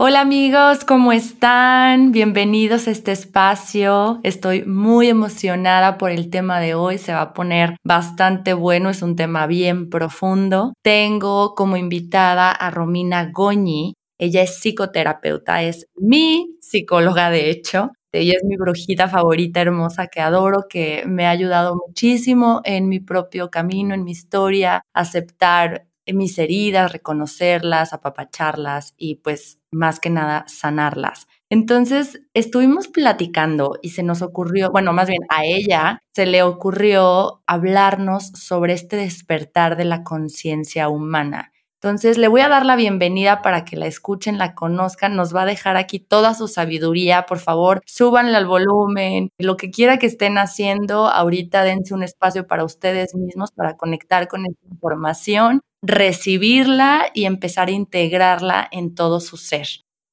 Hola amigos, ¿cómo están? Bienvenidos a este espacio. Estoy muy emocionada por el tema de hoy. Se va a poner bastante bueno. Es un tema bien profundo. Tengo como invitada a Romina Goñi. Ella es psicoterapeuta, es mi psicóloga de hecho. Ella es mi brujita favorita, hermosa, que adoro, que me ha ayudado muchísimo en mi propio camino, en mi historia, aceptar mis heridas, reconocerlas, apapacharlas y pues más que nada sanarlas. Entonces estuvimos platicando y se nos ocurrió, bueno, más bien a ella se le ocurrió hablarnos sobre este despertar de la conciencia humana. Entonces le voy a dar la bienvenida para que la escuchen, la conozcan. Nos va a dejar aquí toda su sabiduría. Por favor, súbanle al volumen. Lo que quiera que estén haciendo, ahorita dense un espacio para ustedes mismos, para conectar con esta información recibirla y empezar a integrarla en todo su ser.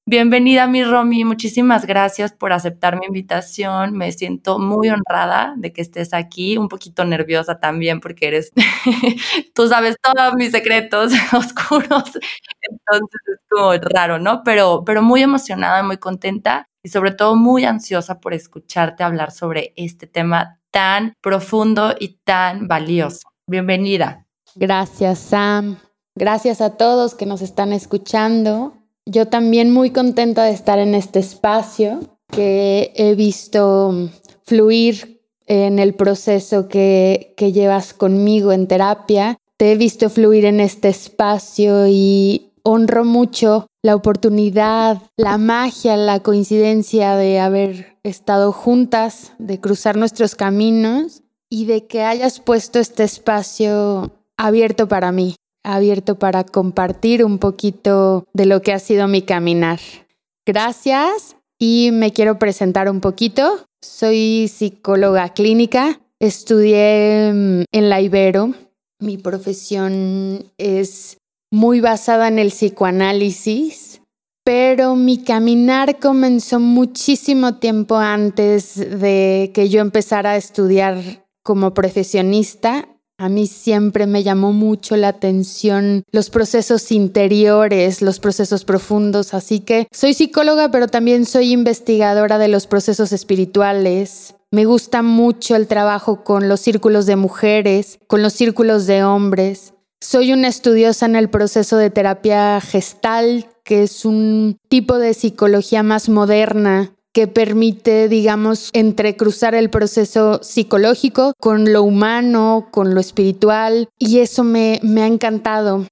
Bienvenida, mi Romy. Muchísimas gracias por aceptar mi invitación. Me siento muy honrada de que estés aquí, un poquito nerviosa también porque eres, tú sabes todos mis secretos oscuros. Entonces es como raro, ¿no? Pero, pero muy emocionada, muy contenta y sobre todo muy ansiosa por escucharte hablar sobre este tema tan profundo y tan valioso. Bienvenida. Gracias, Sam. Gracias a todos que nos están escuchando. Yo también muy contenta de estar en este espacio que he visto fluir en el proceso que, que llevas conmigo en terapia. Te he visto fluir en este espacio y honro mucho la oportunidad, la magia, la coincidencia de haber estado juntas, de cruzar nuestros caminos y de que hayas puesto este espacio abierto para mí, abierto para compartir un poquito de lo que ha sido mi caminar. Gracias y me quiero presentar un poquito. Soy psicóloga clínica, estudié mm, en la Ibero. Mi profesión es muy basada en el psicoanálisis, pero mi caminar comenzó muchísimo tiempo antes de que yo empezara a estudiar como profesionista a mí siempre me llamó mucho la atención los procesos interiores, los procesos profundos, así que soy psicóloga, pero también soy investigadora de los procesos espirituales. Me gusta mucho el trabajo con los círculos de mujeres, con los círculos de hombres. Soy una estudiosa en el proceso de terapia gestal, que es un tipo de psicología más moderna que permite, digamos, entrecruzar el proceso psicológico con lo humano, con lo espiritual, y eso me, me ha encantado.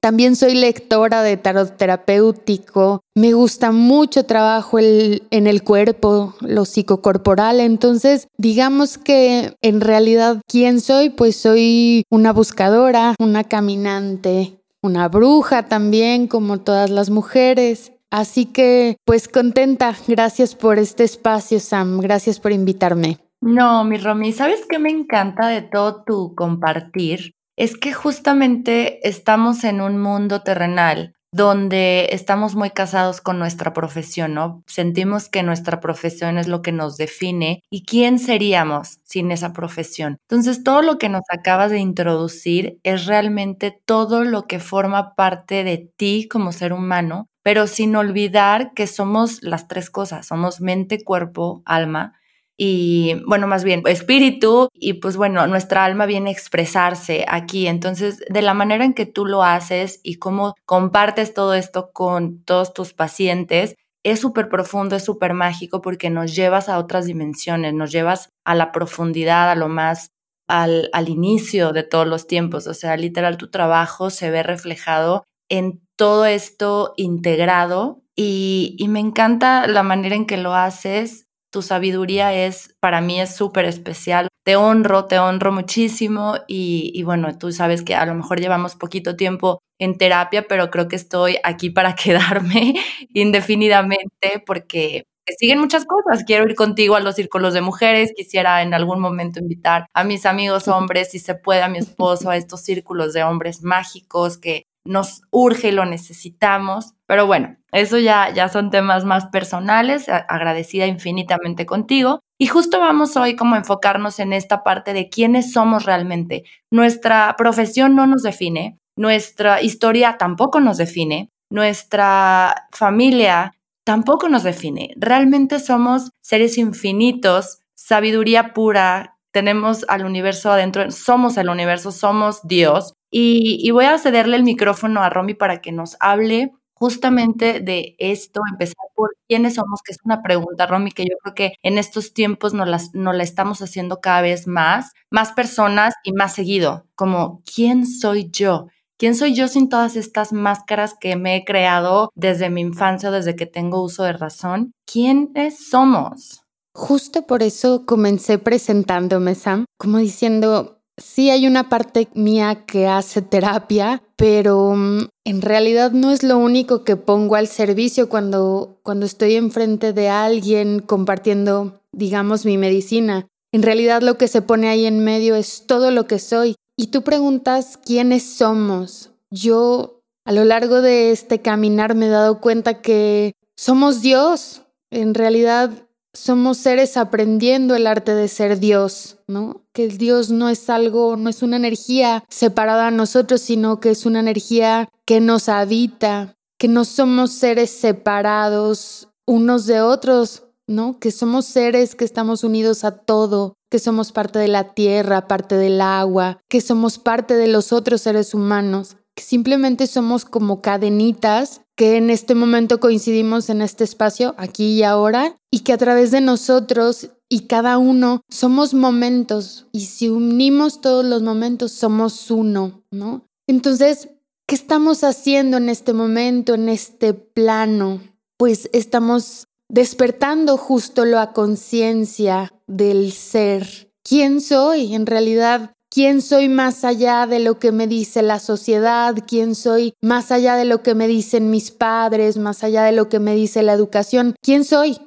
También soy lectora de tarot terapéutico. Me gusta mucho trabajo en el cuerpo, lo psicocorporal. Entonces, digamos que en realidad, ¿quién soy? Pues soy una buscadora, una caminante, una bruja también, como todas las mujeres. Así que, pues contenta. Gracias por este espacio, Sam. Gracias por invitarme. No, mi Romy, ¿sabes qué me encanta de todo tu compartir? Es que justamente estamos en un mundo terrenal donde estamos muy casados con nuestra profesión, ¿no? Sentimos que nuestra profesión es lo que nos define y quién seríamos sin esa profesión. Entonces, todo lo que nos acabas de introducir es realmente todo lo que forma parte de ti como ser humano pero sin olvidar que somos las tres cosas, somos mente, cuerpo, alma y bueno, más bien espíritu y pues bueno, nuestra alma viene a expresarse aquí. Entonces, de la manera en que tú lo haces y cómo compartes todo esto con todos tus pacientes, es súper profundo, es súper mágico porque nos llevas a otras dimensiones, nos llevas a la profundidad, a lo más, al, al inicio de todos los tiempos. O sea, literal, tu trabajo se ve reflejado en todo esto integrado y, me encanta la manera en que lo haces. Tu sabiduría es, para mí es súper especial. Te honro, te honro muchísimo y, y bueno, tú sabes que a lo mejor llevamos poquito tiempo en terapia, pero creo que estoy aquí para quedarme indefinidamente porque que siguen muchas cosas. Quiero ir contigo a los círculos de mujeres, quisiera en algún momento invitar a mis amigos hombres, si se puede, a mi esposo, a estos círculos de hombres mágicos que nos urge y lo necesitamos. Pero bueno, eso ya, ya son temas más personales, agradecida infinitamente contigo. Y justo vamos hoy como a enfocarnos en esta parte de quiénes somos realmente. Nuestra profesión no nos define, nuestra historia tampoco nos define, nuestra familia tampoco nos define. Realmente somos seres infinitos, sabiduría pura, tenemos al universo adentro, somos el universo, somos Dios. Y, voy a cederle el micrófono a Romy para que nos hable justamente de esto, empezar por quiénes somos, que es una pregunta, Romy, que yo creo que en estos tiempos nos, las, nos la estamos haciendo cada vez más, más personas y más seguido, como ¿quién soy yo? ¿Quién soy yo sin todas estas máscaras que me he creado desde mi infancia, desde que tengo uso de razón? ¿Quiénes somos? Justo por eso comencé presentándome, Sam, como diciendo, sí hay una parte mía que hace terapia, pero mm, en realidad no es lo único que pongo al servicio cuando, cuando estoy enfrente de alguien compartiendo, digamos, mi medicina. En realidad lo que se pone ahí en medio es todo lo que soy. Y tú preguntas quiénes somos. Yo a lo largo de este caminar me he dado cuenta que somos Dios. En realidad somos seres aprendiendo el arte de ser Dios, ¿no? Que el Dios no es algo, no es una energía separada a nosotros, sino que es una energía que nos habita, que no somos seres separados unos de otros, ¿no? Que somos seres que estamos unidos a todo, que somos parte de la tierra, parte del agua, que somos parte de los otros seres humanos, simplemente somos como cadenitas que en este momento coincidimos en este espacio, aquí y ahora, y que a través de nosotros y cada uno somos momentos, y si unimos todos los momentos, somos uno, ¿no? Entonces, ¿qué estamos haciendo en este momento, en este plano? Pues estamos despertando justo la conciencia del ser. ¿Quién soy? En realidad, quién soy más allá de lo que me dice la sociedad, quién soy más allá de lo que me dicen mis padres, más allá de lo que me dice la educación, quién soy.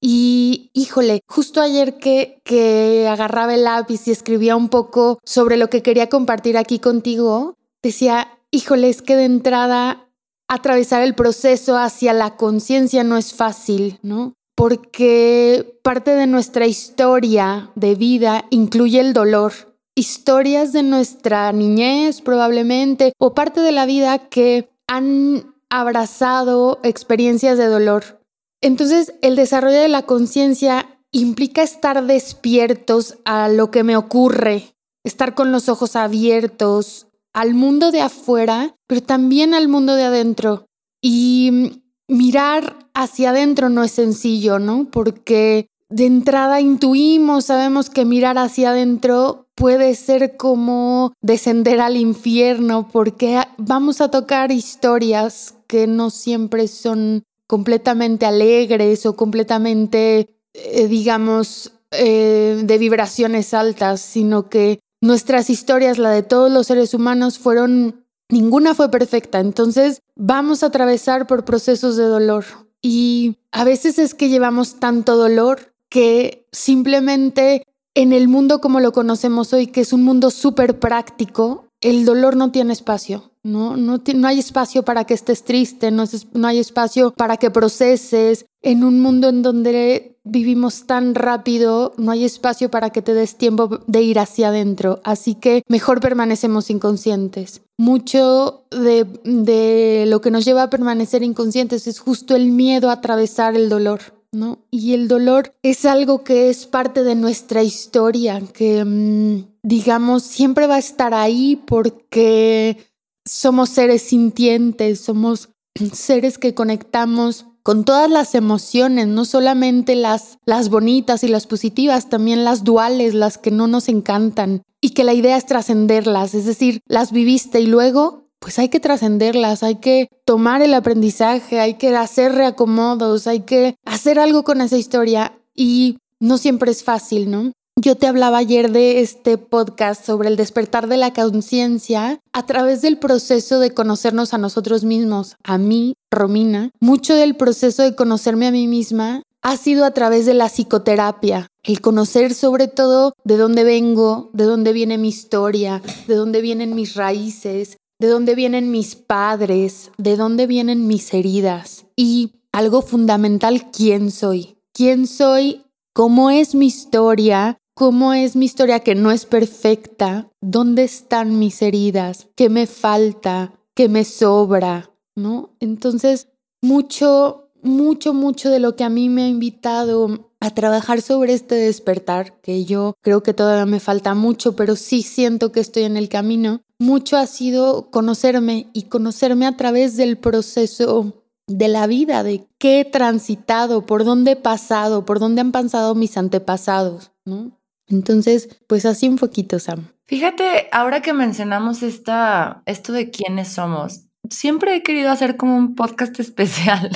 Y híjole, justo ayer que, que agarraba el lápiz y escribía un poco sobre lo que quería compartir aquí contigo, decía, híjole, es que de entrada atravesar el proceso hacia la conciencia no es fácil, ¿no? Porque parte de nuestra historia de vida incluye el dolor historias de nuestra niñez probablemente o parte de la vida que han abrazado experiencias de dolor. Entonces, el desarrollo de la conciencia implica estar despiertos a lo que me ocurre, estar con los ojos abiertos al mundo de afuera, pero también al mundo de adentro. Y mirar hacia adentro no es sencillo, ¿no? Porque de entrada intuimos, sabemos que mirar hacia adentro puede ser como descender al infierno porque vamos a tocar historias que no siempre son completamente alegres o completamente, eh, digamos, eh, de vibraciones altas, sino que nuestras historias, la de todos los seres humanos, fueron, ninguna fue perfecta. Entonces vamos a atravesar por procesos de dolor. Y a veces es que llevamos tanto dolor que simplemente en el mundo como lo conocemos hoy, que es un mundo súper práctico, el dolor no tiene espacio. No, no, hay espacio para que estés triste, no, no hay espacio para que proceses. En un mundo en donde vivimos tan rápido, no hay espacio para que te des tiempo de ir hacia adentro. Así que mejor permanecemos inconscientes. Mucho de, de lo que nos lleva a permanecer inconscientes es justo el miedo a atravesar el dolor. ¿No? Y el dolor es algo que es parte de nuestra historia, que mm, digamos siempre va a estar ahí porque somos seres sintientes, somos seres que conectamos con todas las emociones, no solamente las, las bonitas y las positivas, también las duales, las que no nos encantan, y que la idea es trascenderlas, es decir, las viviste y luego pues hay que trascenderlas, hay que tomar el aprendizaje, hay que hacer reacomodos, hay que hacer algo con esa historia y no siempre es fácil, ¿no? Yo te hablaba ayer de este podcast sobre el despertar de la conciencia a través del proceso de conocernos a nosotros mismos, a mí, Romina. Mucho del proceso de conocerme a mí misma ha sido a través de la psicoterapia, el conocer sobre todo de dónde vengo, de dónde viene mi historia, de dónde vienen mis raíces, de dónde vienen mis padres, de dónde vienen mis heridas y algo fundamental, quién soy. ¿Quién soy? ¿Cómo es mi historia? ¿Cómo es mi historia que no es perfecta? ¿Dónde están mis heridas? ¿Qué me falta? ¿Qué me sobra? ¿No? Entonces, mucho, mucho, mucho de lo que a mí me ha invitado a trabajar sobre este despertar, que yo creo que todavía me falta mucho, pero sí siento que estoy en el camino, mucho ha sido conocerme y conocerme a través del proceso de la vida, de qué he transitado, por dónde he pasado, por dónde han pasado mis antepasados, ¿no? Entonces, pues así un poquito, Sam. Fíjate, ahora que mencionamos esta, esto de quiénes somos, siempre he querido hacer como un podcast especial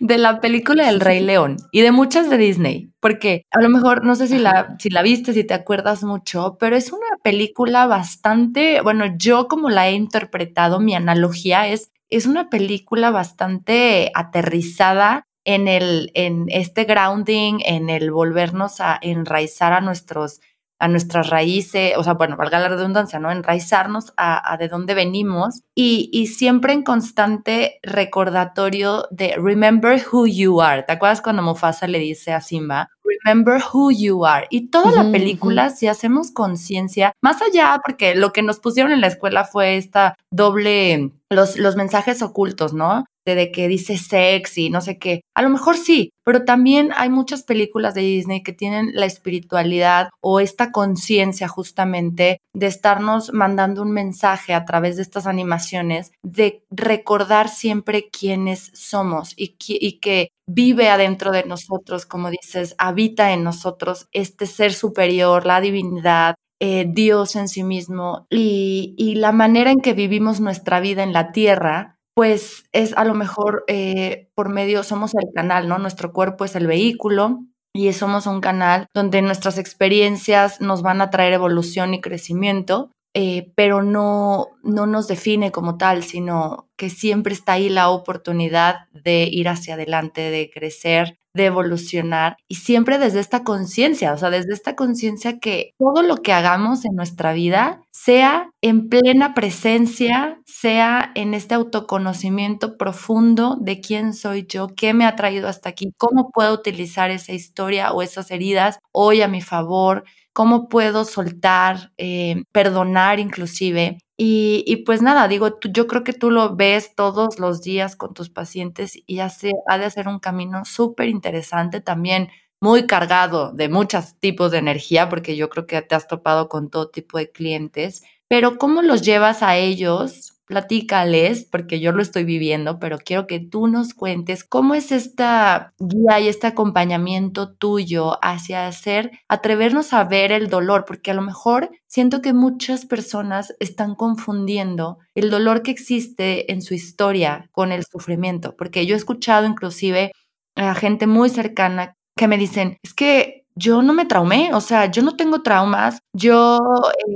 de la película del Rey León y de muchas de Disney, porque a lo mejor no sé si la, si la viste, si te acuerdas mucho, pero es una película bastante, bueno, yo como la he interpretado, mi analogía es, es una película bastante aterrizada en el, en este grounding, en el volvernos a enraizar a nuestros a nuestras raíces, o sea, bueno, valga la redundancia, ¿no? Enraizarnos a, de dónde venimos y, y, siempre en constante recordatorio de remember who you are. ¿Te acuerdas cuando Mufasa le dice a Simba, remember who you are? Y toda la película, si hacemos conciencia, más allá, porque lo que nos pusieron en la escuela fue esta doble, los, los mensajes ocultos, ¿no? De que dice sexy, no sé qué. A lo mejor sí, pero también hay muchas películas de Disney que tienen la espiritualidad o esta conciencia justamente de estarnos mandando un mensaje a través de estas animaciones de recordar siempre quiénes somos y, que vive adentro de nosotros, como dices, habita en nosotros este ser superior, la divinidad, eh, Dios en sí mismo y, la manera en que vivimos nuestra vida en la tierra pues es a lo mejor eh, por medio, somos el canal, ¿no? Nuestro cuerpo es el vehículo y somos un canal donde nuestras experiencias nos van a traer evolución y crecimiento, eh, pero no, no nos define como tal, sino que siempre está ahí la oportunidad de ir hacia adelante, de crecer, de evolucionar y siempre desde esta conciencia, o sea, desde esta conciencia que todo lo que hagamos en nuestra vida sea en plena presencia, sea en este autoconocimiento profundo de quién soy yo, qué me ha traído hasta aquí, cómo puedo utilizar esa historia o esas heridas hoy a mi favor, cómo puedo soltar, eh, perdonar inclusive. Y, pues nada, digo, yo creo que tú lo ves todos los días con tus pacientes y hace, ha de ser un camino súper interesante también, muy cargado de muchos tipos de energía, porque yo creo que te has topado con todo tipo de clientes, pero ¿cómo los llevas a ellos platícales, porque yo lo estoy viviendo, pero quiero que tú nos cuentes cómo es esta guía y este acompañamiento tuyo hacia hacer, atrevernos a ver el dolor, porque a lo mejor siento que muchas personas están confundiendo el dolor que existe en su historia con el sufrimiento, porque yo he escuchado inclusive a gente muy cercana que me dicen, es que yo no me traumé, o sea, yo no tengo traumas, yo,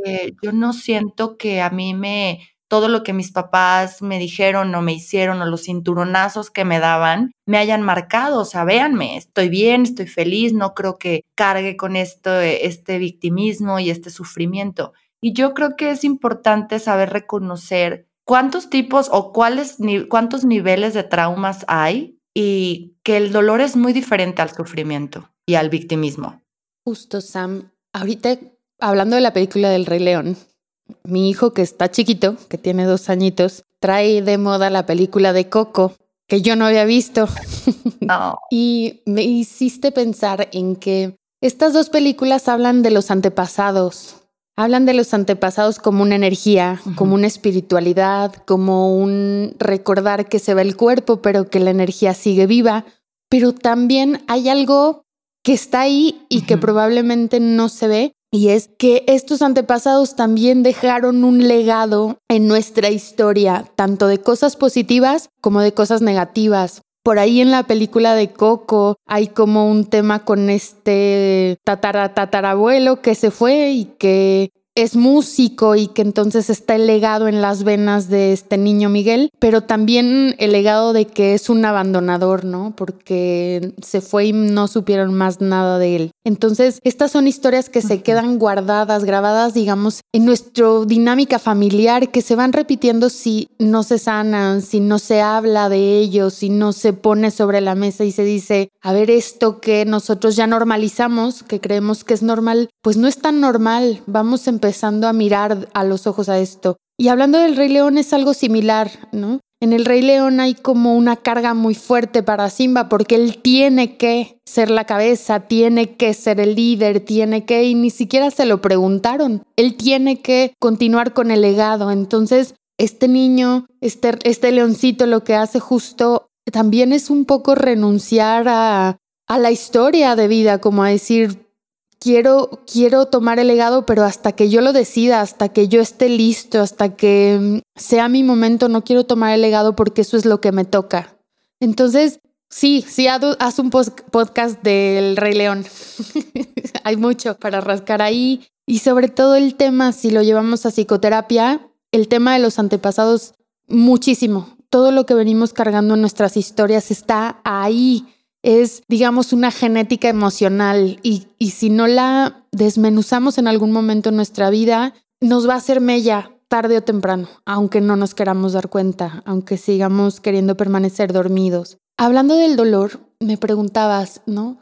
eh, yo no siento que a mí me, todo lo que mis papás me dijeron o me hicieron o los cinturonazos que me daban me hayan marcado. O sea, véanme, estoy bien, estoy feliz, no creo que cargue con esto, este victimismo y este sufrimiento. Y yo creo que es importante saber reconocer cuántos tipos o cuáles, cuántos niveles de traumas hay y que el dolor es muy diferente al sufrimiento y al victimismo. Justo, Sam. Ahorita, hablando de la película del Rey León, mi hijo que está chiquito, que tiene dos añitos, trae de moda la película de Coco, que yo no había visto. y me hiciste pensar en que estas dos películas hablan de los antepasados. Hablan de los antepasados como una energía, como una espiritualidad, como un recordar que se ve el cuerpo, pero que la energía sigue viva. Pero también hay algo que está ahí y que probablemente no se ve, y es que estos antepasados también dejaron un legado en nuestra historia, tanto de cosas positivas como de cosas negativas. Por ahí en la película de Coco hay como un tema con este tatara tatarabuelo que se fue y que es músico y que entonces está el legado en las venas de este niño Miguel, pero también el legado de que es un abandonador, ¿no? Porque se fue y no supieron más nada de él. Entonces, estas son historias que se quedan guardadas, grabadas, digamos, en nuestra dinámica familiar, que se van repitiendo si no se sanan, si no se habla de ellos, si no se pone sobre la mesa y se dice, a ver, esto que nosotros ya normalizamos, que creemos que es normal, pues no es tan normal. Vamos a empezar empezando a mirar a los ojos a esto. Y hablando del Rey León es algo similar, ¿no? En el Rey León hay como una carga muy fuerte para Simba porque él tiene que ser la cabeza, tiene que ser el líder, tiene que, y ni siquiera se lo preguntaron, él tiene que continuar con el legado. Entonces, este niño, este, este leoncito lo que hace justo también es un poco renunciar a, a la historia de vida, como a decir, quiero, quiero tomar el legado, pero hasta que yo lo decida, hasta que yo esté listo, hasta que mm, sea mi momento, no quiero tomar el legado porque eso es lo que me toca. Entonces, sí, sí, haz un podcast del Rey León. Hay mucho para rascar ahí. Y sobre todo el tema, si lo llevamos a psicoterapia, el tema de los antepasados, muchísimo. Todo lo que venimos cargando en nuestras historias está ahí es, digamos, una genética emocional y, si no la desmenuzamos en algún momento en nuestra vida, nos va a hacer mella tarde o temprano, aunque no nos queramos dar cuenta, aunque sigamos queriendo permanecer dormidos. Hablando del dolor, me preguntabas, ¿no?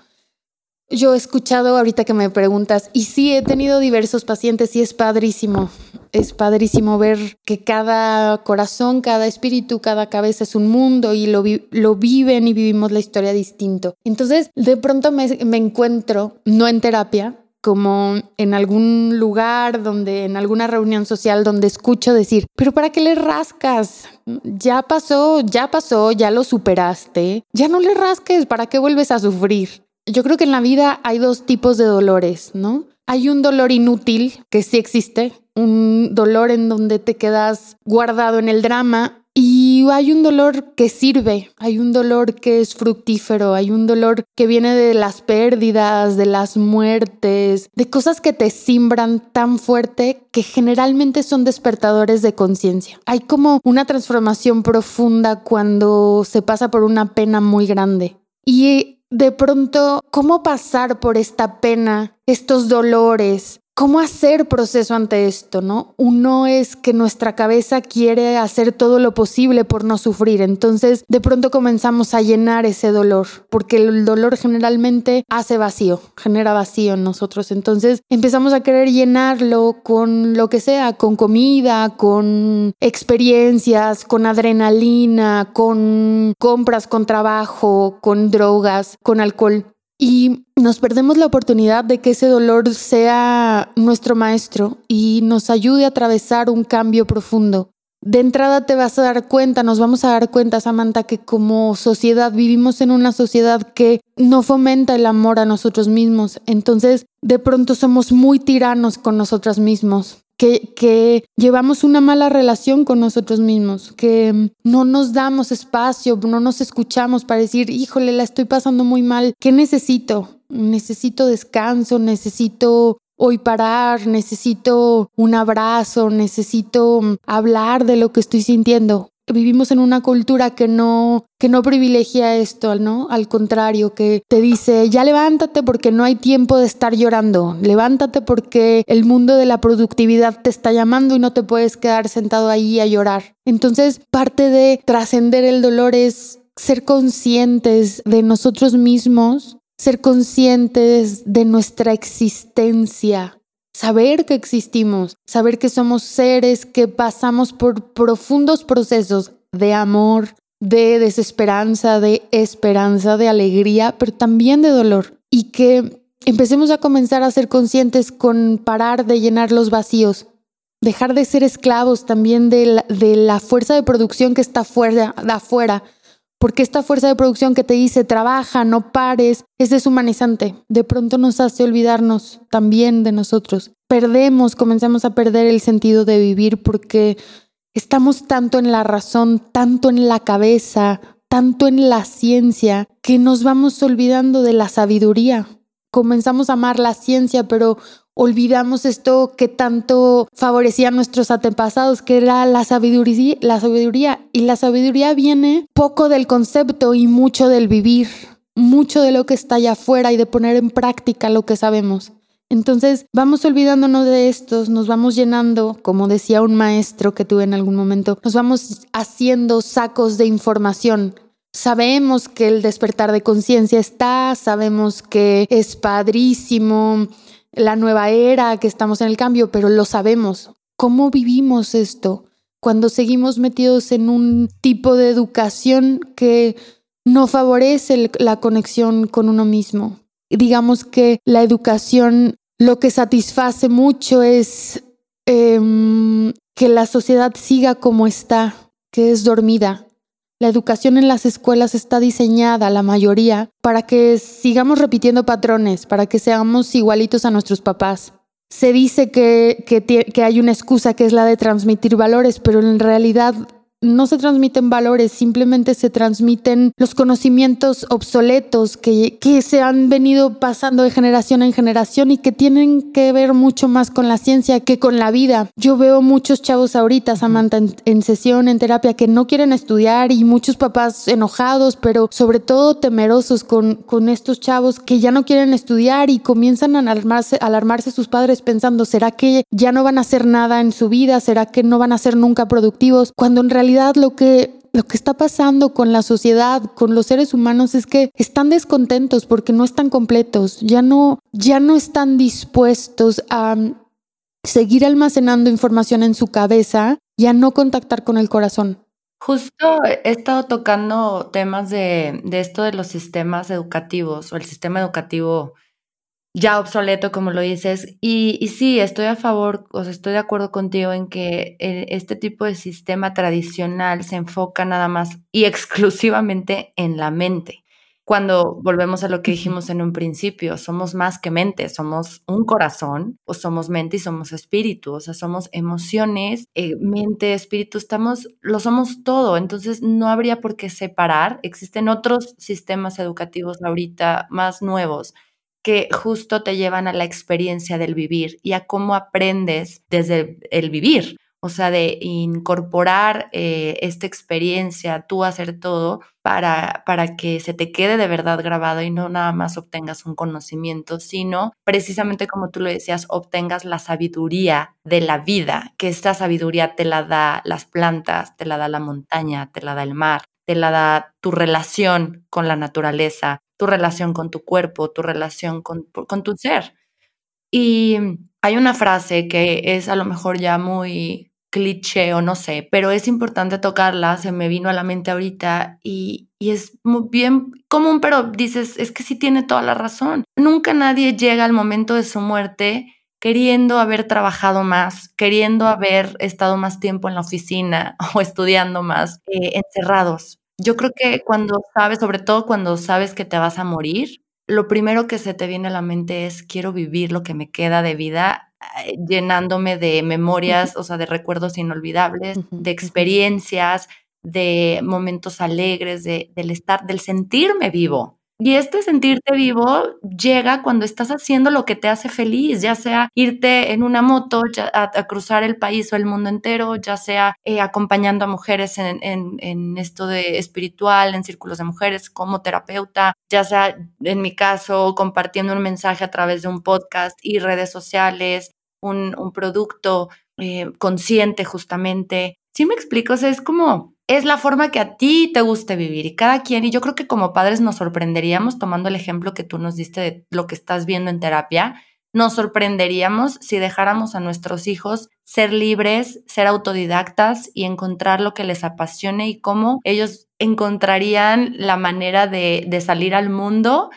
Yo he escuchado ahorita que me preguntas, y sí, he tenido diversos pacientes y es padrísimo, es padrísimo ver que cada corazón, cada espíritu, cada cabeza es un mundo y lo, lo viven y vivimos la historia distinto. Entonces, de pronto me, me encuentro, no en terapia, como en algún lugar donde, en alguna reunión social donde escucho decir, pero ¿para qué le rascas? Ya pasó, ya pasó, ya lo superaste, ya no le rasques, ¿para qué vuelves a sufrir? Yo creo que en la vida hay dos tipos de dolores, ¿no? Hay un dolor inútil que sí existe, un dolor en donde te quedas guardado en el drama y hay un dolor que sirve, hay un dolor que es fructífero, hay un dolor que viene de las pérdidas, de las muertes, de cosas que te simbran tan fuerte que generalmente son despertadores de conciencia. Hay como una transformación profunda cuando se pasa por una pena muy grande. Y de pronto, ¿cómo pasar por esta pena, estos dolores, ¿Cómo hacer proceso ante esto, no? Uno es que nuestra cabeza quiere hacer todo lo posible por no sufrir, entonces de pronto comenzamos a llenar ese dolor, porque el dolor generalmente hace vacío, genera vacío en nosotros, entonces empezamos a querer llenarlo con lo que sea, con comida, con experiencias, con adrenalina, con compras, con trabajo, con drogas, con alcohol. Y nos perdemos la oportunidad de que ese dolor sea nuestro maestro y nos ayude a atravesar un cambio profundo. De entrada te vas a dar cuenta, nos vamos a dar cuenta, Samantha, que como sociedad vivimos en una sociedad que no fomenta el amor a nosotros mismos. Entonces, de pronto somos muy tiranos con nosotros mismos que, llevamos una mala relación con nosotros mismos, que no nos damos espacio, no nos escuchamos para decir, híjole, la estoy pasando muy mal, ¿qué necesito? Necesito descanso, necesito hoy parar, necesito un abrazo, necesito hablar de lo que estoy sintiendo vivimos en una cultura que no, que no privilegia esto, ¿no? Al contrario, que te dice, ya levántate porque no hay tiempo de estar llorando, levántate porque el mundo de la productividad te está llamando y no te puedes quedar sentado ahí a llorar. Entonces, parte de trascender el dolor es ser conscientes de nosotros mismos, ser conscientes de nuestra existencia, saber que existimos, saber que somos seres que pasamos por profundos procesos de amor, de desesperanza, de esperanza, de alegría, pero también de dolor. Y que empecemos a comenzar a ser conscientes con parar de llenar los vacíos, dejar de ser esclavos también de la, de la fuerza de producción que está fuera, de afuera, porque esta fuerza de producción que te dice trabaja, no pares, es deshumanizante. De pronto nos hace olvidarnos también de nosotros. Perdemos, comenzamos a perder el sentido de vivir porque estamos tanto en la razón, tanto en la cabeza, tanto en la ciencia, que nos vamos olvidando de la sabiduría. Comenzamos a amar la ciencia, pero olvidamos esto que tanto favorecía a nuestros antepasados, que era la sabiduría, la sabiduría. Y la sabiduría viene poco del concepto y mucho del vivir, mucho de lo que está allá afuera y de poner en práctica lo que sabemos. Entonces vamos olvidándonos de estos, nos vamos llenando, como decía un maestro que tuve en algún momento, nos vamos haciendo sacos de información. Sabemos que el despertar de conciencia está, sabemos que es padrísimo, la nueva era, que estamos en el cambio, pero lo sabemos. ¿Cómo vivimos esto? Cuando seguimos metidos en un tipo de educación que no favorece la conexión con uno mismo. Digamos que la educación lo que satisface mucho es em, que la sociedad siga como está, que es dormida. La educación en las escuelas está diseñada, la mayoría, para que sigamos repitiendo patrones, para que seamos igualitos a nuestros papás. Se dice que, que hay una excusa que es la de transmitir valores, pero en realidad no se transmiten valores, simplemente se transmiten los conocimientos obsoletos que, que, se han venido pasando de generación en generación y que tienen que ver mucho más con la ciencia que con la vida. Yo veo muchos chavos ahorita, Samantha, en, sesión, en terapia, que no quieren estudiar y muchos papás enojados, pero sobre todo temerosos con, con estos chavos que ya no quieren estudiar y comienzan a alarmarse, alarmarse sus padres pensando, ¿será que ya no van a hacer nada en su vida? ¿Será que no van a ser nunca productivos? Cuando en realidad lo que lo que está pasando con la sociedad, con los seres humanos es que están descontentos porque no están completos, ya no ya no están dispuestos a seguir almacenando información en su cabeza y a no contactar con el corazón. Justo he estado tocando temas de, de esto de los sistemas educativos o el sistema educativo ya obsoleto, como lo dices. Y, y, sí, estoy a favor, o sea, estoy de acuerdo contigo en que eh, este tipo de sistema tradicional se enfoca nada más y exclusivamente en la mente. Cuando volvemos a lo que dijimos en un principio, somos más que mente, somos un corazón, o somos mente y somos espíritu, o sea, somos emociones, eh, mente, espíritu, estamos, lo somos todo, entonces no habría por qué separar. Existen otros sistemas educativos ahorita más nuevos que justo te llevan a la experiencia del vivir y a cómo aprendes desde el vivir. O sea, de incorporar eh, esta experiencia, tú hacer todo para, para que se te quede de verdad grabado y no nada más obtengas un conocimiento, sino precisamente como tú lo decías, obtengas la sabiduría de la vida, que esta sabiduría te la da las plantas, te la da la montaña, te la da el mar, te la da tu relación con la naturaleza, tu relación con tu cuerpo, tu relación con, con tu ser. Y hay una frase que es a lo mejor ya muy cliché o no sé, pero es importante tocarla, se me vino a la mente ahorita y, y, es muy bien común, pero dices, es que sí tiene toda la razón. Nunca nadie llega al momento de su muerte queriendo haber trabajado más, queriendo haber estado más tiempo en la oficina o estudiando más, eh, encerrados. Yo creo que cuando sabes, sobre todo cuando sabes que te vas a morir, lo primero que se te viene a la mente es quiero vivir lo que me queda de vida eh, llenándome de memorias, o sea, de recuerdos inolvidables, de experiencias, de momentos alegres, de, del estar, del sentirme vivo. Y este sentirte vivo llega cuando estás haciendo lo que te hace feliz, ya sea irte en una moto a, cruzar el país o el mundo entero, ya sea eh, acompañando a mujeres en, esto de espiritual, en círculos de mujeres como terapeuta, ya sea en mi caso compartiendo un mensaje a través de un podcast y redes sociales, un, producto eh, consciente justamente. Si me explico, o sea, es como es la forma que a ti te guste vivir y cada quien, y yo creo que como padres nos sorprenderíamos, tomando el ejemplo que tú nos diste de lo que estás viendo en terapia, nos sorprenderíamos si dejáramos a nuestros hijos ser libres, ser autodidactas y encontrar lo que les apasione y cómo ellos encontrarían la manera de, de salir al mundo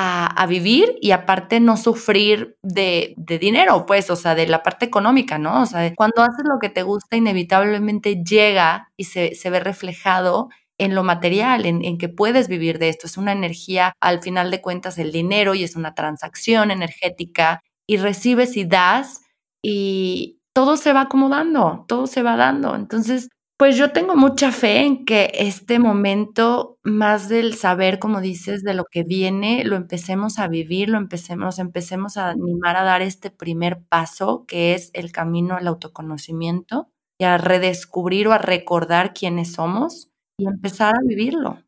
a, vivir y aparte no sufrir de, dinero, pues, o sea, de la parte económica, ¿no? O sea, cuando haces lo que te gusta, inevitablemente llega y se, ve reflejado en lo material, en, en, que puedes vivir de esto. Es una energía, al final de cuentas, el dinero y es una transacción energética y recibes y das y todo se va acomodando, todo se va dando. Entonces, Pues yo tengo mucha fe en que este momento, más del saber, como dices, de lo que viene, lo empecemos a vivir, lo empecemos, empecemos a animar a dar este primer paso, que es el camino al autoconocimiento y a redescubrir o a recordar quiénes somos y empezar a vivirlo.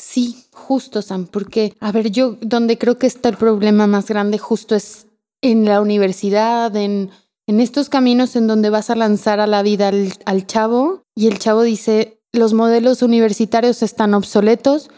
Sí, justo, Sam, porque, a ver, yo donde creo que está el problema más grande justo es en la universidad, en en estos caminos en donde vas a lanzar a la vida al, chavo y el chavo dice, los modelos universitarios están obsoletos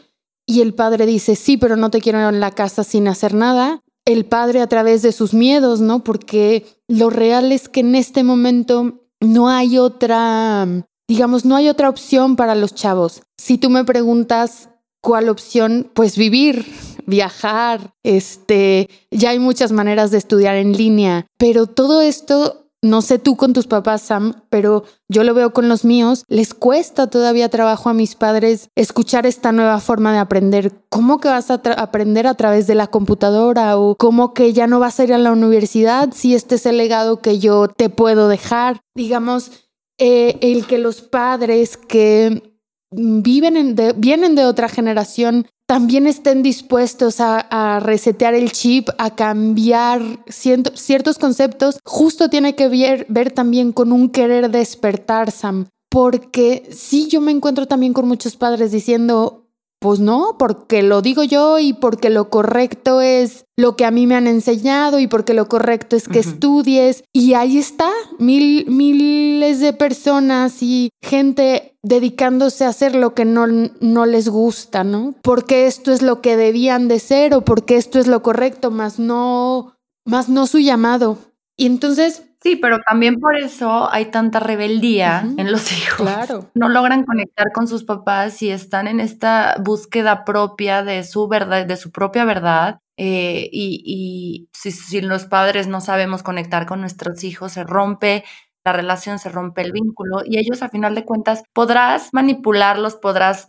y el padre dice, sí, pero no te quiero en la casa sin hacer nada. El padre a través de sus miedos, ¿no? Porque lo real es que en este momento no hay otra, digamos, no hay otra opción para los chavos. Si tú me preguntas cuál opción, pues vivir, viajar, este, ya hay muchas maneras de estudiar en línea, pero todo esto no sé tú con tus papás, Sam, pero yo lo veo con los míos. Les cuesta todavía trabajo a mis padres escuchar esta nueva forma de aprender. ¿Cómo que vas a aprender a través de la computadora? ¿O cómo que ya no vas a ir a la universidad si este es el legado que yo te puedo dejar? Digamos, eh, el que los padres que viven vienen de otra generación también estén dispuestos a, resetear el chip, a cambiar ciertos conceptos, justo tiene que ver, ver también con un querer despertar, Sam. Porque sí, yo me encuentro también con muchos padres diciendo, pues no, porque lo digo yo y porque lo correcto es lo que a mí me han enseñado y porque lo correcto es que estudies. Y ahí está, mil, miles de personas y gente dedicándose a hacer lo que no, no les gusta, ¿no? Porque esto es lo que debían de ser o porque esto es lo correcto, más no, más no su llamado. Y entonces Sí, pero también por eso hay tanta rebeldía en los hijos. Claro. No logran conectar con sus papás y están en esta búsqueda propia de su verdad, de su propia verdad. Eh, y, si, si, los padres no sabemos conectar con nuestros hijos, se rompe la relación, se rompe el vínculo y ellos a final de cuentas podrás manipularlos, podrás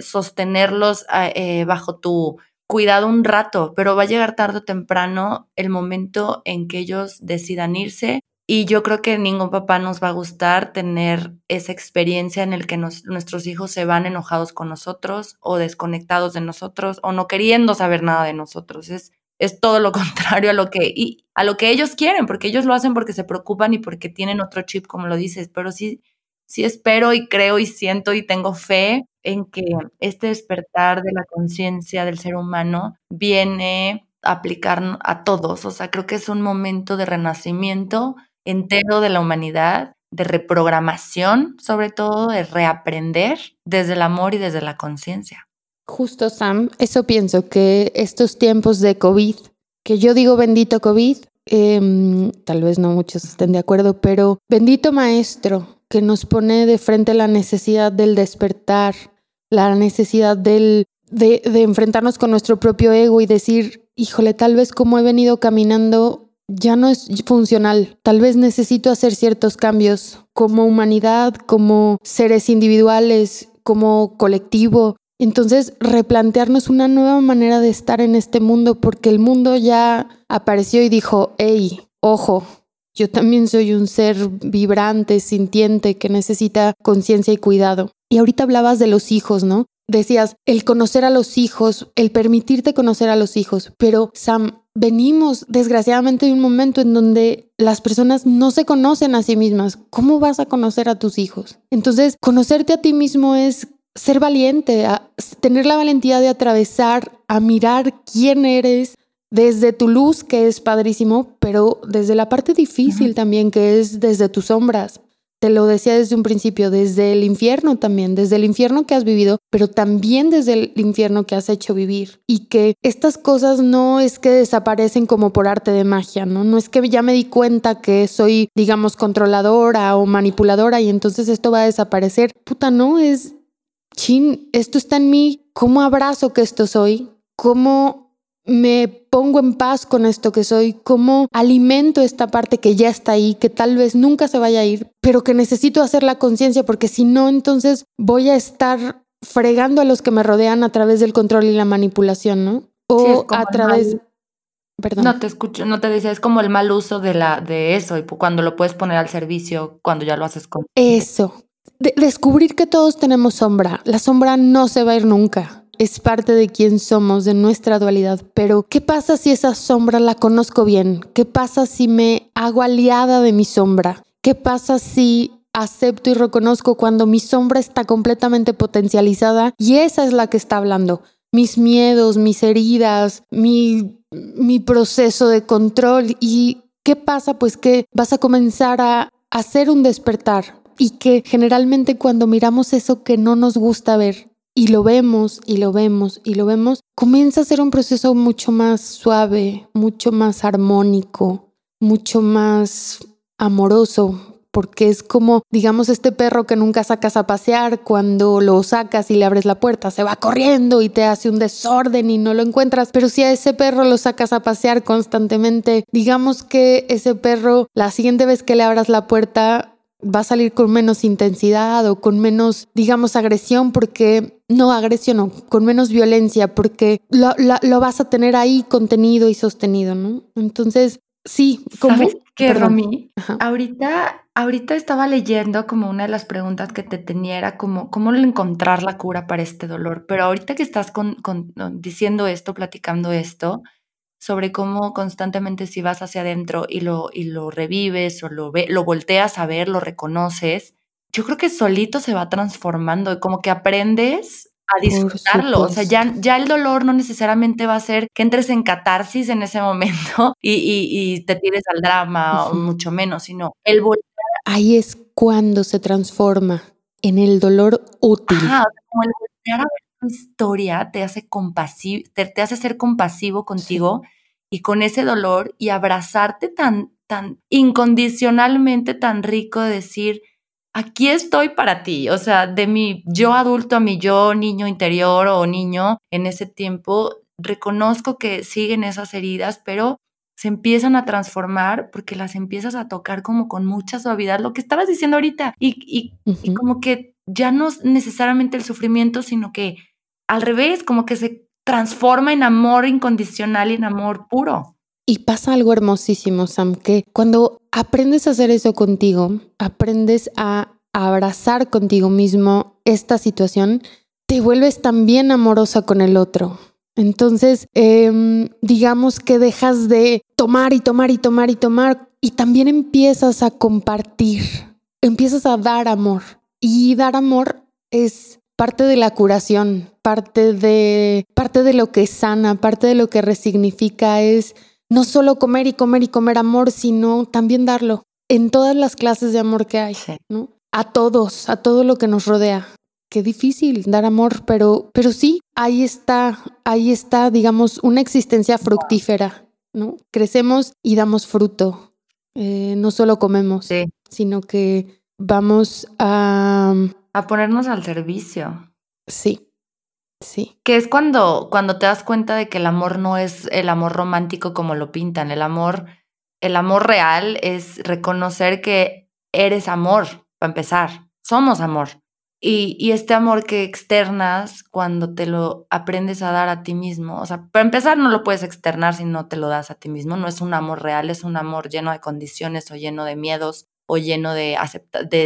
sostenerlos ah, eh, bajo tu cuidado un rato, pero va a llegar tarde o temprano el momento en que ellos decidan irse. Y yo creo que ningún papá nos va a gustar tener esa experiencia en el que nuestros hijos se van enojados con nosotros o desconectados de nosotros o no queriendo saber nada de nosotros. Es, es todo lo contrario a lo que a lo que ellos quieren, porque ellos lo hacen porque se preocupan y porque tienen otro chip, como lo dices, pero sí sí espero y creo y siento y tengo fe en que este despertar de la conciencia del ser humano viene a aplicar a todos. O sea, creo que es un momento de renacimiento entero de la humanidad, de reprogramación, sobre todo de reaprender desde el amor y desde la conciencia. Justo, Sam, eso pienso que estos tiempos de COVID, que yo digo bendito COVID, em, tal vez no muchos estén de acuerdo, pero bendito maestro, que nos pone de frente la necesidad del despertar, la necesidad del, de, enfrentarnos con nuestro propio ego y decir, híjole, tal vez como he venido caminando ya no es funcional. Tal vez necesito hacer ciertos cambios como humanidad, como seres individuales, como colectivo. Entonces, replantearnos una nueva manera de estar en este mundo porque el mundo ya apareció y dijo, hey, ojo, yo también soy un ser vibrante, sintiente, que necesita conciencia y cuidado. Y ahorita hablabas de los hijos, ¿no? Decías, el conocer a los hijos, el permitirte conocer a los hijos, pero Sam, venimos desgraciadamente de un momento en donde las personas no se conocen a sí mismas. ¿Cómo vas a conocer a tus hijos? Entonces, conocerte a ti mismo es ser valiente, tener la valentía de atravesar, a mirar quién eres, desde tu luz, que es padrísimo, pero desde la parte difícil también, que es desde tus sombras. Te lo decía desde un principio, desde el infierno también, desde el infierno que has vivido, pero también desde el infierno que has hecho vivir. Y que estas cosas no es que desaparecen como por arte de magia, ¿no? No es que ya me di cuenta que soy, digamos, controladora o manipuladora y entonces esto va a desaparecer. Puta, no, es, chin, esto está en mí. ¿Cómo abrazo que esto soy? ¿Cómo me pongo en paz con esto que soy, cómo alimento esta parte que ya está ahí, que tal vez nunca se vaya a ir, pero que necesito hacer la conciencia porque si no, entonces voy a estar fregando a los que me rodean a través del control y la manipulación, ¿no? O a través... Perdón. No te escucho, no te decía, es como el mal uso de, la, de eso y cuando lo puedes poner al servicio, cuando ya lo haces con... Eso, descubrir que todos tenemos sombra. La sombra no se va a ir nunca. Es parte de quién somos, de nuestra dualidad. Pero, ¿qué pasa si esa sombra la conozco bien? ¿Qué pasa si me hago aliada de mi sombra? ¿Qué pasa si acepto y reconozco cuando mi sombra está completamente potencializada y esa es la que está hablando? Mis miedos, mis heridas, mi, proceso de control. ¿Y qué pasa? Pues que vas a comenzar a hacer un despertar y que generalmente cuando miramos eso que no nos gusta ver y lo vemos y lo vemos y lo vemos, comienza a ser un proceso mucho más suave, mucho más armónico, mucho más amoroso, porque es como, digamos, este perro que nunca sacas a pasear, cuando lo sacas y le abres la puerta, se va corriendo y te hace un desorden y no lo encuentras, pero si a ese perro lo sacas a pasear constantemente, digamos que ese perro, la siguiente vez que le abras la puerta, va a salir con menos intensidad o con menos, digamos, agresión, porque no agresión, no, con menos violencia, porque lo, lo, vas a tener ahí contenido y sostenido, ¿no? Entonces, sí, como... ¿Sabes qué, Romy? Ahorita, ahorita estaba leyendo como una de las preguntas que te tenía era como, ¿cómo encontrar la cura para este dolor? Pero ahorita que estás con, con, diciendo esto, platicando esto, sobre cómo constantemente si vas hacia adentro y lo, y lo revives o lo, ve, lo volteas a ver, lo reconoces, yo creo que solito se va transformando y como que aprendes a disfrutarlo. O sea, ya, ya el dolor no necesariamente va a ser que entres en catarsis en ese momento y, y, te tires al drama, o mucho menos, sino el voltear. Ahí es cuando se transforma en el dolor útil. Ajá, como el voltear a ver historia te hace compasivo, te, hace ser compasivo contigo y con ese dolor y abrazarte tan, tan incondicionalmente, tan rico de decir, aquí estoy para ti, o sea, de mi yo adulto a mi yo niño interior o niño en ese tiempo, reconozco que siguen esas heridas, pero se empiezan a transformar porque las empiezas a tocar como con mucha suavidad, lo que estabas diciendo ahorita, y, y como que ya no es necesariamente el sufrimiento, sino que al revés, como que se transforma en amor incondicional y en amor puro. Y pasa algo hermosísimo, Sam, que cuando aprendes a hacer eso contigo, aprendes a abrazar contigo mismo esta situación, te vuelves también amorosa con el otro. Entonces, em, digamos que dejas de tomar y tomar y tomar y tomar y también empiezas a compartir, empiezas a dar amor. Y dar amor es parte de la curación, parte de, parte de lo que sana, parte de lo que resignifica es no solo comer y comer y comer amor, sino también darlo en todas las clases de amor que hay, ¿no? A todos, a todo lo que nos rodea. Qué difícil dar amor, pero, pero sí, ahí está, ahí está, digamos, una existencia fructífera, ¿no? Crecemos y damos fruto. Eh, no solo comemos, sino que vamos a a ponernos al servicio. Sí, sí. Que es cuando, cuando te das cuenta de que el amor no es el amor romántico como lo pintan. El amor, el amor real es reconocer que eres amor, para empezar. Somos amor. Y, y, este amor que externas cuando te lo aprendes a dar a ti mismo, o sea, para empezar no lo puedes externar si no te lo das a ti mismo, no es un amor real, es un amor lleno de condiciones o lleno de miedos o lleno de,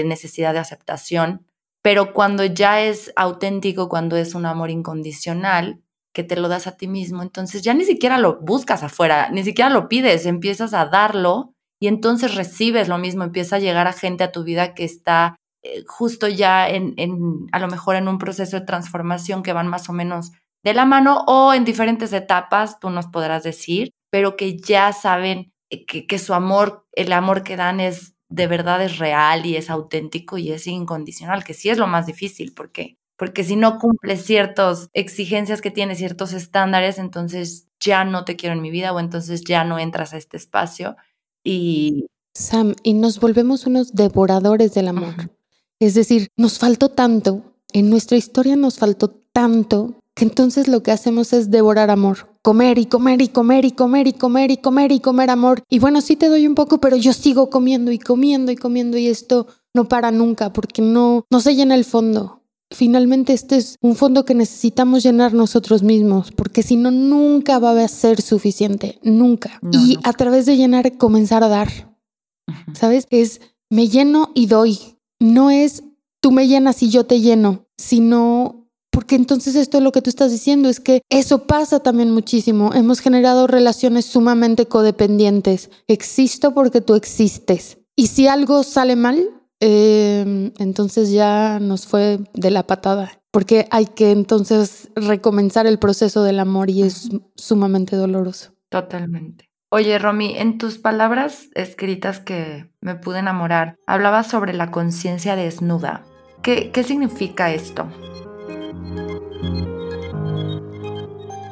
necesidad de aceptación. Pero cuando ya es auténtico, cuando es un amor incondicional, que te lo das a ti mismo, entonces ya ni siquiera lo buscas afuera, ni siquiera lo pides, empiezas a darlo y entonces recibes lo mismo, empieza a llegar a gente a tu vida que está eh, justo ya en, a lo mejor en un proceso de transformación que van más o menos de la mano o en diferentes etapas, tú nos podrás decir, pero que ya saben eh, que su amor, el amor que dan es de verdad es real y es auténtico y es incondicional, que sí es lo más difícil, porque porque si no cumples ciertas exigencias que tienes, ciertos estándares, entonces ya no te quiero en mi vida o entonces ya no entras a este espacio y... Sam, y nos volvemos unos devoradores del amor. Es decir, nos faltó tanto, en nuestra historia nos faltó tanto, entonces lo que hacemos es devorar amor comer y comer y comer y comer y comer y comer y comer amor. Y bueno, sí te doy un poco, pero yo sigo comiendo y comiendo y comiendo y esto no para nunca porque no, no se llena el fondo. Finalmente este es un fondo que necesitamos llenar nosotros mismos, porque si no, nunca va a ser suficiente, nunca. y a través de llenar, comenzar a dar. ¿Sabes? Es me lleno y doy. No es tú me llenas y yo te lleno, sino porque entonces esto es lo que tú estás diciendo, es que eso pasa también muchísimo. Hemos generado relaciones sumamente codependientes. Existo porque tú existes. Y si algo sale mal, eh, entonces ya nos fue de la patada. Porque hay que entonces recomenzar el proceso del amor y es sumamente doloroso. Totalmente. Oye, Romy, en tus palabras escritas que me pude enamorar, hablabas sobre la conciencia desnuda. ¿Qué, ¿Qué significa esto?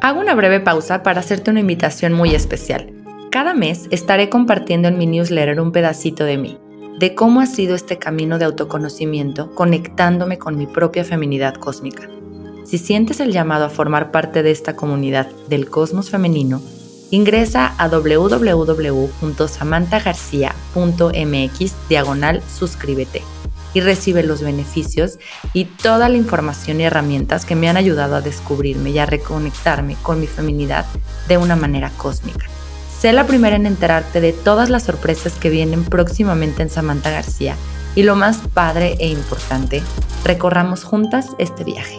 Hago una breve pausa para hacerte una invitación muy especial. Cada mes estaré compartiendo en mi newsletter un pedacito de mí, de cómo ha sido este camino de autoconocimiento conectándome con mi propia feminidad cósmica. Si sientes el llamado a formar parte de esta comunidad del cosmos femenino, ingresa a www.samantagarcia.mx diagonal suscríbete y recibe los beneficios y toda la información y herramientas que me han ayudado a descubrirme y a reconectarme con mi feminidad de una manera cósmica. Sé la primera en enterarte de todas las sorpresas que vienen próximamente en Samantha García y lo más padre e importante, recorramos juntas este viaje.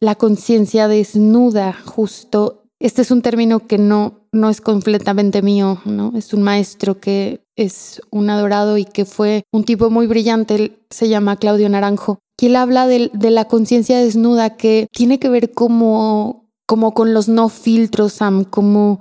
La conciencia desnuda, justo. Este es un término que no no es completamente mío, ¿no? Es un maestro que es un adorado y que fue un tipo muy brillante, se llama Claudio Naranjo. Y él habla de, la conciencia desnuda que tiene que ver como, como con los no filtros, como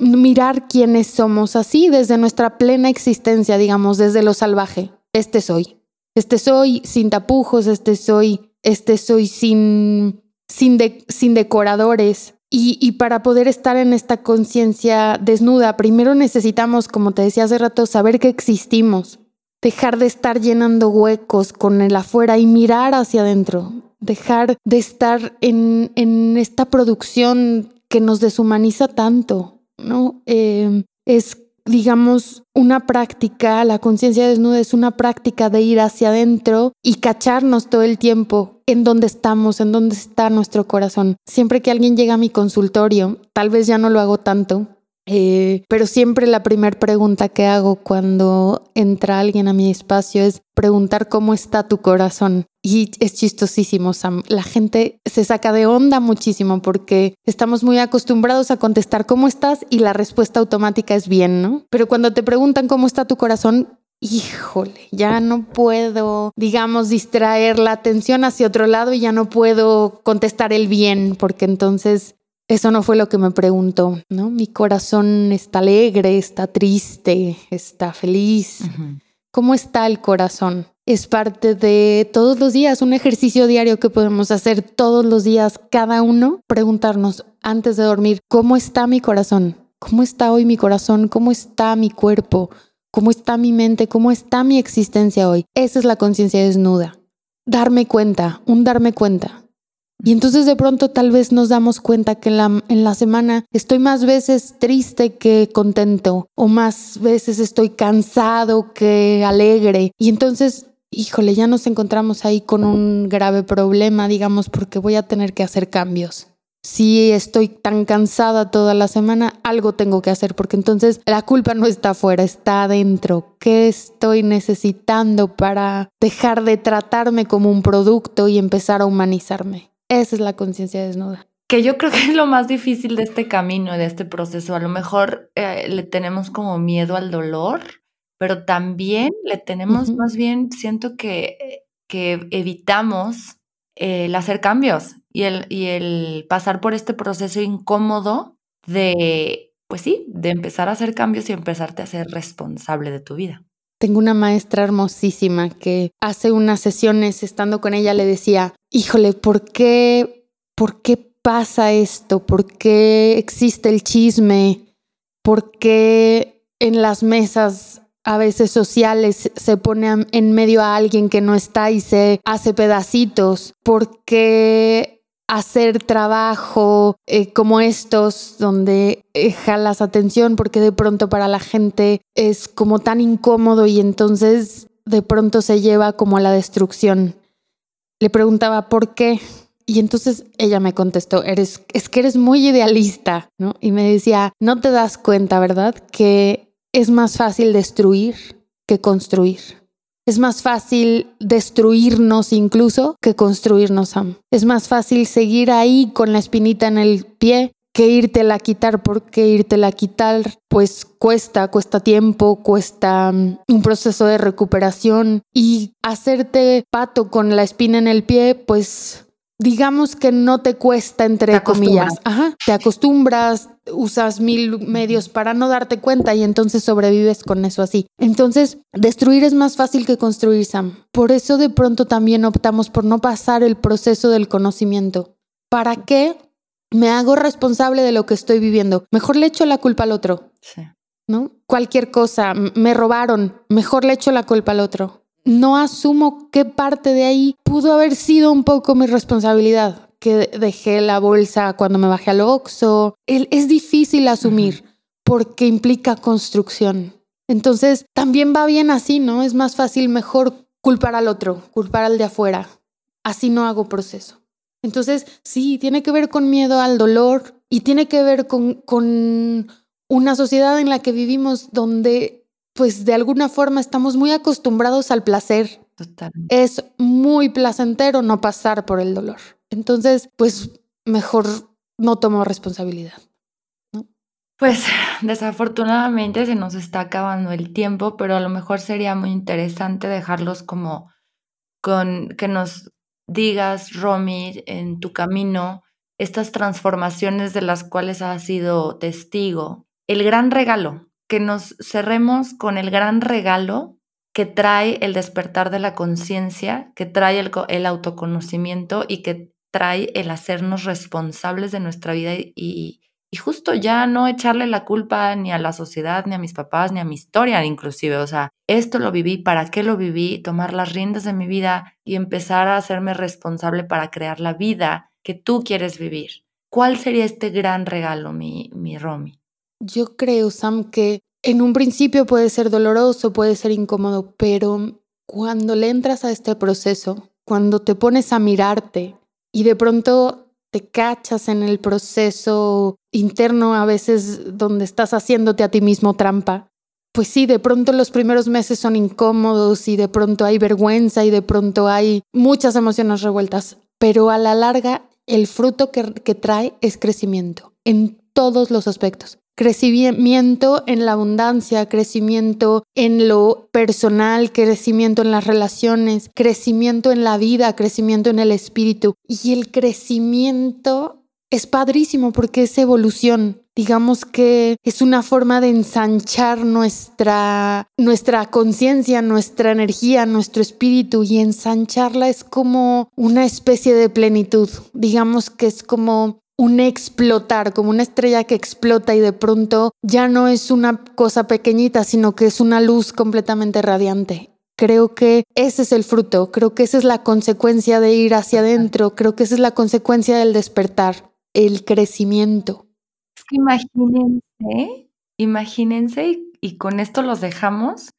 mirar quiénes somos así desde nuestra plena existencia, digamos, desde lo salvaje. Este soy. Este soy sin tapujos, este soy, este soy sin, sin, sin decoradores, y, para poder estar en esta conciencia desnuda, primero necesitamos, como te decía hace rato, saber que existimos, dejar de estar llenando huecos con el afuera y mirar hacia adentro, dejar de estar en, en esta producción que nos deshumaniza tanto, ¿no? Eh, es digamos, una práctica, la conciencia desnuda es una práctica de ir hacia adentro y cacharnos todo el tiempo en dónde estamos, en dónde está nuestro corazón. Siempre que alguien llega a mi consultorio, tal vez ya no lo hago tanto, eh, pero siempre la primera pregunta que hago cuando entra alguien a mi espacio es preguntar cómo está tu corazón. Y es chistosísimo, Sam. La gente se saca de onda muchísimo porque estamos muy acostumbrados a contestar cómo estás y la respuesta automática es bien, ¿no? Pero cuando te preguntan cómo está tu corazón, híjole, ya no puedo, digamos, distraer la atención hacia otro lado y ya no puedo contestar el bien, porque entonces eso no fue lo que me preguntó, ¿no? Mi corazón está alegre, está triste, está feliz. ¿Cómo está el corazón? Es parte de todos los días, un ejercicio diario que podemos hacer todos los días, cada uno, preguntarnos antes de dormir, ¿cómo está mi corazón? ¿Cómo está hoy mi corazón? ¿Cómo está mi cuerpo? ¿Cómo está mi mente? ¿Cómo está mi existencia hoy? Esa es la conciencia desnuda. Darme cuenta, un darme cuenta. Y entonces de pronto tal vez nos damos cuenta que en la, en la, semana estoy más veces triste que contento o más veces estoy cansado que alegre. Y entonces, híjole, ya nos encontramos ahí con un grave problema, digamos, porque voy a tener que hacer cambios. Si estoy tan cansada toda la semana, algo tengo que hacer, porque entonces la culpa no está afuera, está adentro. ¿Qué estoy necesitando para dejar de tratarme como un producto y empezar a humanizarme? Esa es la conciencia desnuda. Que yo creo que es lo más difícil de este camino, de este proceso. A lo mejor eh, le tenemos como miedo al dolor, pero también le tenemos más bien, siento que, que evitamos el hacer cambios y el, y el pasar por este proceso incómodo de, pues sí, de empezar a hacer cambios y empezarte a ser responsable de tu vida. Tengo una maestra hermosísima que hace unas sesiones estando con ella le decía, híjole, ¿por qué, por qué pasa esto? ¿Por qué existe el chisme? ¿Por qué en las mesas a veces sociales se pone en medio a alguien que no está y se hace pedacitos? ¿Por qué hacer trabajo eh, como estos donde eh, jalas atención porque de pronto para la gente es como tan incómodo y entonces de pronto se lleva como a la destrucción. Le preguntaba por qué y entonces ella me contestó, eres, es que eres muy idealista, ¿no? Y me decía, no te das cuenta, ¿verdad? Que es más fácil destruir que construir. Es más fácil destruirnos incluso que construirnos, Sam. Es más fácil seguir ahí con la espinita en el pie que irte a quitar, porque irte a quitar pues cuesta, cuesta tiempo, cuesta mm, un proceso de recuperación y hacerte pato con la espina en el pie, pues digamos que no te cuesta, entre comillas. Ajá, te acostumbras, usas mil medios para no darte cuenta y entonces sobrevives con eso así. Entonces, destruir es más fácil que construir, Sam. Por eso de pronto también optamos por no pasar el proceso del conocimiento. ¿Para qué? me hago responsable de lo que estoy viviendo. Mejor le echo la culpa al otro. Sí. ¿No? Cualquier cosa, me robaron, mejor le echo la culpa al otro. No asumo qué parte de ahí pudo haber sido un poco mi responsabilidad, que dejé la bolsa cuando me bajé al Oxxo. Es difícil asumir porque implica construcción. Entonces, también va bien así, ¿no? Es más fácil, mejor culpar al otro, culpar al de afuera. Así no hago proceso. Entonces, sí, tiene que ver con miedo al dolor y tiene que ver con, con una sociedad en la que vivimos donde, pues, de alguna forma estamos muy acostumbrados al placer. Es muy placentero no pasar por el dolor. Entonces, pues, mejor no tomo responsabilidad. Pues desafortunadamente se nos está acabando el tiempo, pero a lo mejor sería muy interesante dejarlos como con que nos digas, Romy, en tu camino, estas transformaciones de las cuales has sido testigo. El gran regalo, que nos cerremos con el gran regalo que trae el despertar de la conciencia, que trae el, el, autoconocimiento y que trae el hacernos responsables de nuestra vida y, justo ya no echarle la culpa ni a la sociedad, ni a mis papás, ni a mi historia inclusive. O sea, esto lo viví, ¿para qué lo viví? Tomar las riendas de mi vida y empezar a hacerme responsable para crear la vida que tú quieres vivir. ¿Cuál sería este gran regalo, mi, mi Romy? Yo creo, Sam, que en un principio puede ser doloroso, puede ser incómodo, pero cuando le entras a este proceso, cuando te pones a mirarte y de pronto te cachas en el proceso interno a veces donde estás haciéndote a ti mismo trampa. Pues sí, de pronto los primeros meses son incómodos y de pronto hay vergüenza y de pronto hay muchas emociones revueltas, pero a la larga el fruto que, trae es crecimiento en todos los aspectos crecimiento en la abundancia, crecimiento en lo personal, crecimiento en las relaciones, crecimiento en la vida, crecimiento en el espíritu. Y el crecimiento es padrísimo porque es evolución. Digamos que es una forma de ensanchar nuestra, nuestra conciencia, nuestra energía, nuestro espíritu y ensancharla es como una especie de plenitud. Digamos que es como un explotar, como una estrella que explota y de pronto ya no es una cosa pequeñita, sino que es una luz completamente radiante. Creo que ese es el fruto, creo que esa es la consecuencia de ir hacia adentro, creo que esa es la consecuencia del despertar, el crecimiento. Es que imagínense, imagínense, y con esto los dejamos,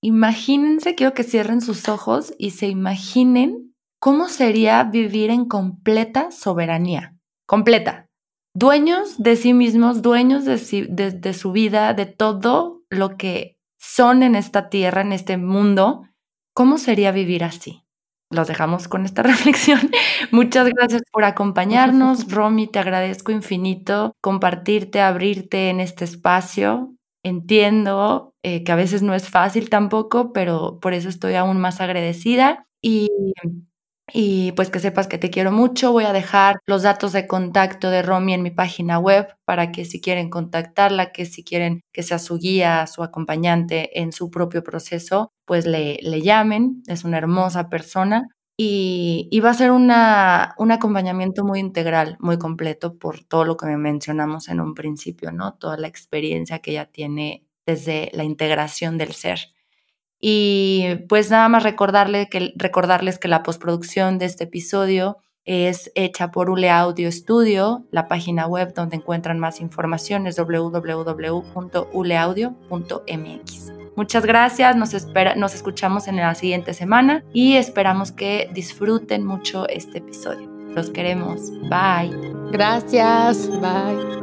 imagínense, quiero que cierren sus ojos y se imaginen cómo sería vivir en completa soberanía completa. Dueños de sí mismos, dueños de, su vida, de todo lo que son en esta tierra, en este mundo. ¿Cómo sería vivir así? Los dejamos con esta reflexión. Muchas gracias por acompañarnos. Romy, te agradezco infinito compartirte, abrirte en este espacio. Entiendo eh, que a veces no es fácil tampoco, pero por eso estoy aún más agradecida. Y y pues que sepas que te quiero mucho. Voy a dejar los datos de contacto de Romy en mi página web para que si quieren contactarla, que si quieren que sea su guía, su acompañante en su propio proceso, pues le, le llamen. Es una hermosa persona. Y, va a ser una, un acompañamiento muy integral, muy completo por todo lo que me mencionamos en un principio, ¿no? Toda la experiencia que ella tiene desde la integración del ser. Y pues nada más recordarle que, recordarles que la postproducción de este episodio es hecha por Ule Audio Studio, la página web donde encuentran más información es www.uleaudio.mx. Muchas gracias, nos, espera, nos escuchamos en la siguiente semana y esperamos que disfruten mucho este episodio. Los queremos. Bye. Gracias. Bye.